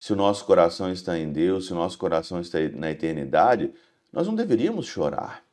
se o nosso coração está em Deus, se o nosso coração está na eternidade, nós não deveríamos chorar.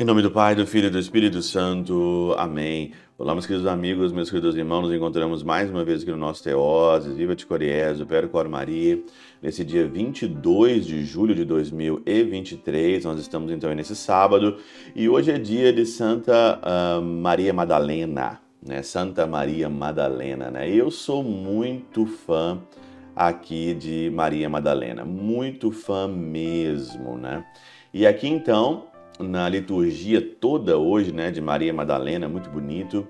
Em nome do Pai, do Filho e do Espírito Santo. Amém. Olá, meus queridos amigos, meus queridos irmãos, nos encontramos mais uma vez aqui no nosso Teoses, Viva de o Cor Maria, nesse dia 22 de julho de 2023. Nós estamos então nesse sábado e hoje é dia de Santa uh, Maria Madalena, né? Santa Maria Madalena, né? Eu sou muito fã aqui de Maria Madalena, muito fã mesmo, né? E aqui então na liturgia toda hoje, né, de Maria Madalena, muito bonito.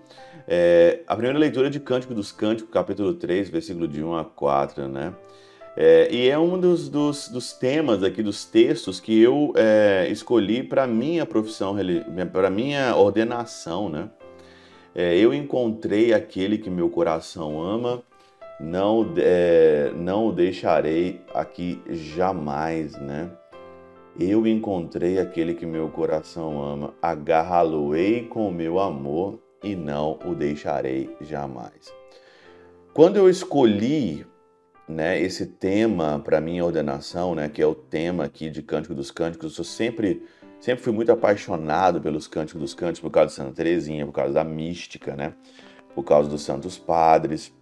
É, a primeira leitura de Cântico dos Cânticos, capítulo 3, versículo de 1 a 4, né? É, e é um dos, dos, dos, temas aqui, dos textos que eu é, escolhi para minha profissão, para minha ordenação, né? É, eu encontrei aquele que meu coração ama, não, é, não o deixarei aqui jamais, né? Eu encontrei aquele que meu coração ama, agarrá-lo-ei com meu amor e não o deixarei jamais. Quando eu escolhi né, esse tema para minha ordenação, né, que é o tema aqui de Cântico dos Cânticos, eu sempre, sempre fui muito apaixonado pelos Cânticos dos Cânticos por causa de Santa Teresinha, por causa da mística, né, por causa dos Santos Padres.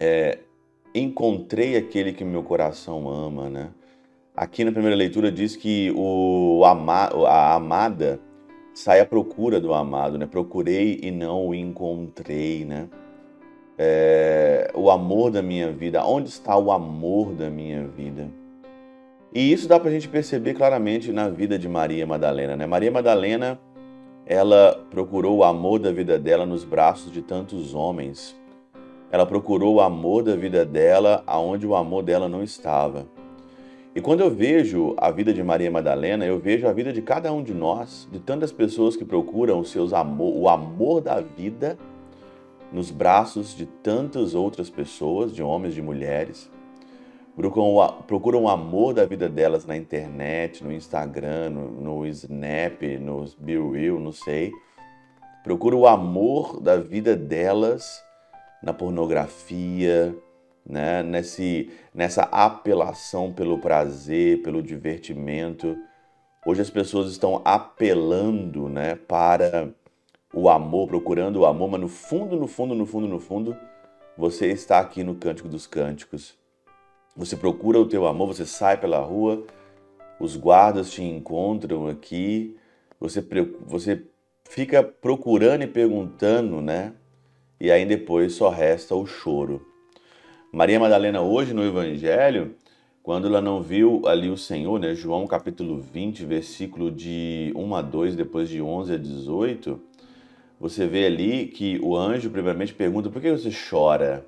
É, encontrei aquele que meu coração ama, né? Aqui na primeira leitura diz que o ama, a amada sai à procura do amado, né? Procurei e não o encontrei, né? É, o amor da minha vida, onde está o amor da minha vida? E isso dá para a gente perceber claramente na vida de Maria Madalena, né? Maria Madalena, ela procurou o amor da vida dela nos braços de tantos homens. Ela procurou o amor da vida dela aonde o amor dela não estava. E quando eu vejo a vida de Maria Madalena, eu vejo a vida de cada um de nós, de tantas pessoas que procuram seus amor, o amor da vida nos braços de tantas outras pessoas, de homens, de mulheres. Procuram, procuram o amor da vida delas na internet, no Instagram, no, no Snap, no BeReal, não sei. Procuram o amor da vida delas na pornografia, né? Nesse, nessa apelação pelo prazer, pelo divertimento. Hoje as pessoas estão apelando né, para o amor, procurando o amor, mas no fundo, no fundo, no fundo, no fundo, você está aqui no Cântico dos Cânticos. Você procura o teu amor, você sai pela rua, os guardas te encontram aqui, você, você fica procurando e perguntando, né? E aí depois só resta o choro. Maria Madalena hoje no Evangelho, quando ela não viu ali o Senhor, né? João capítulo 20, versículo de 1 a 2, depois de 11 a 18, você vê ali que o anjo primeiramente pergunta: por que você chora?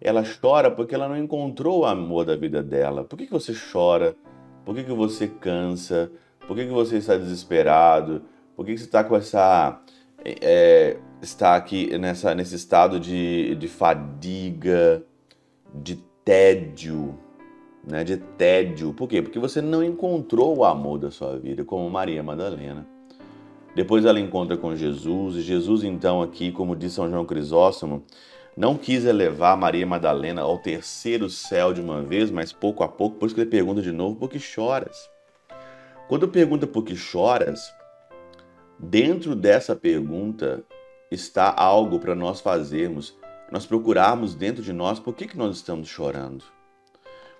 Ela chora porque ela não encontrou o amor da vida dela. Por que você chora? Por que você cansa? Por que você está desesperado? Por que você está com essa. É, está aqui nessa, nesse estado de, de fadiga, de tédio, né? De tédio. Por quê? Porque você não encontrou o amor da sua vida, como Maria Madalena. Depois ela encontra com Jesus, e Jesus, então, aqui, como diz São João Crisóstomo, não quis elevar Maria Madalena ao terceiro céu de uma vez, mas pouco a pouco, por isso que ele pergunta de novo: por que choras? Quando pergunta por que choras, dentro dessa pergunta está algo para nós fazermos nós procurarmos dentro de nós por que, que nós estamos chorando.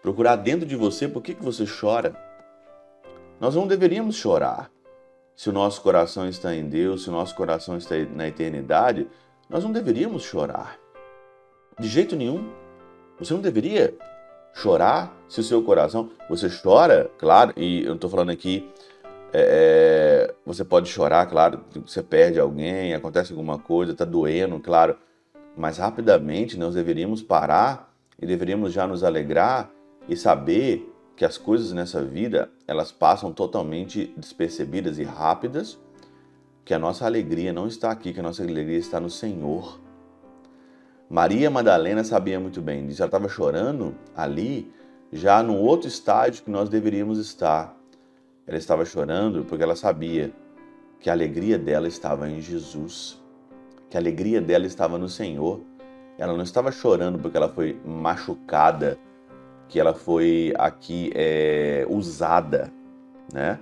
Procurar dentro de você por que, que você chora. Nós não deveríamos chorar. Se o nosso coração está em Deus, se o nosso coração está na eternidade, nós não deveríamos chorar. De jeito nenhum. Você não deveria chorar se o seu coração. Você chora, claro, e eu estou falando aqui é, é, você pode chorar, claro, você perde alguém, acontece alguma coisa, está doendo, claro mas rapidamente nós deveríamos parar e deveríamos já nos alegrar e saber que as coisas nessa vida elas passam totalmente despercebidas e rápidas, que a nossa alegria não está aqui, que a nossa alegria está no Senhor. Maria Madalena sabia muito bem disso, ela estava chorando ali, já num outro estágio que nós deveríamos estar. Ela estava chorando porque ela sabia que a alegria dela estava em Jesus, que a alegria dela estava no Senhor. Ela não estava chorando porque ela foi machucada, que ela foi aqui é, usada, né?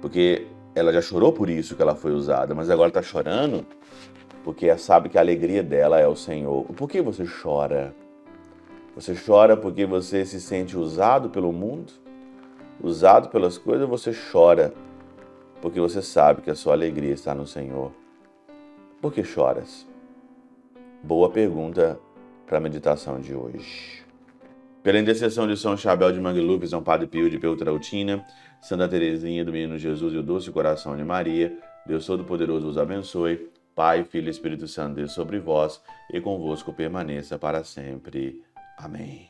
Porque ela já chorou por isso que ela foi usada, mas agora está chorando porque sabe que a alegria dela é o Senhor. Por que você chora? Você chora porque você se sente usado pelo mundo? Usado pelas coisas? Você chora porque você sabe que a sua alegria está no Senhor? Por que choras? Boa pergunta para a meditação de hoje. Pela intercessão de São Chabel de Mangluf, São Padre Pio de Peltrautina, Santa Teresinha do Menino Jesus e o Doce Coração de Maria, Deus Todo-Poderoso os abençoe. Pai, Filho e Espírito Santo, Deus sobre vós e convosco permaneça para sempre. Amém.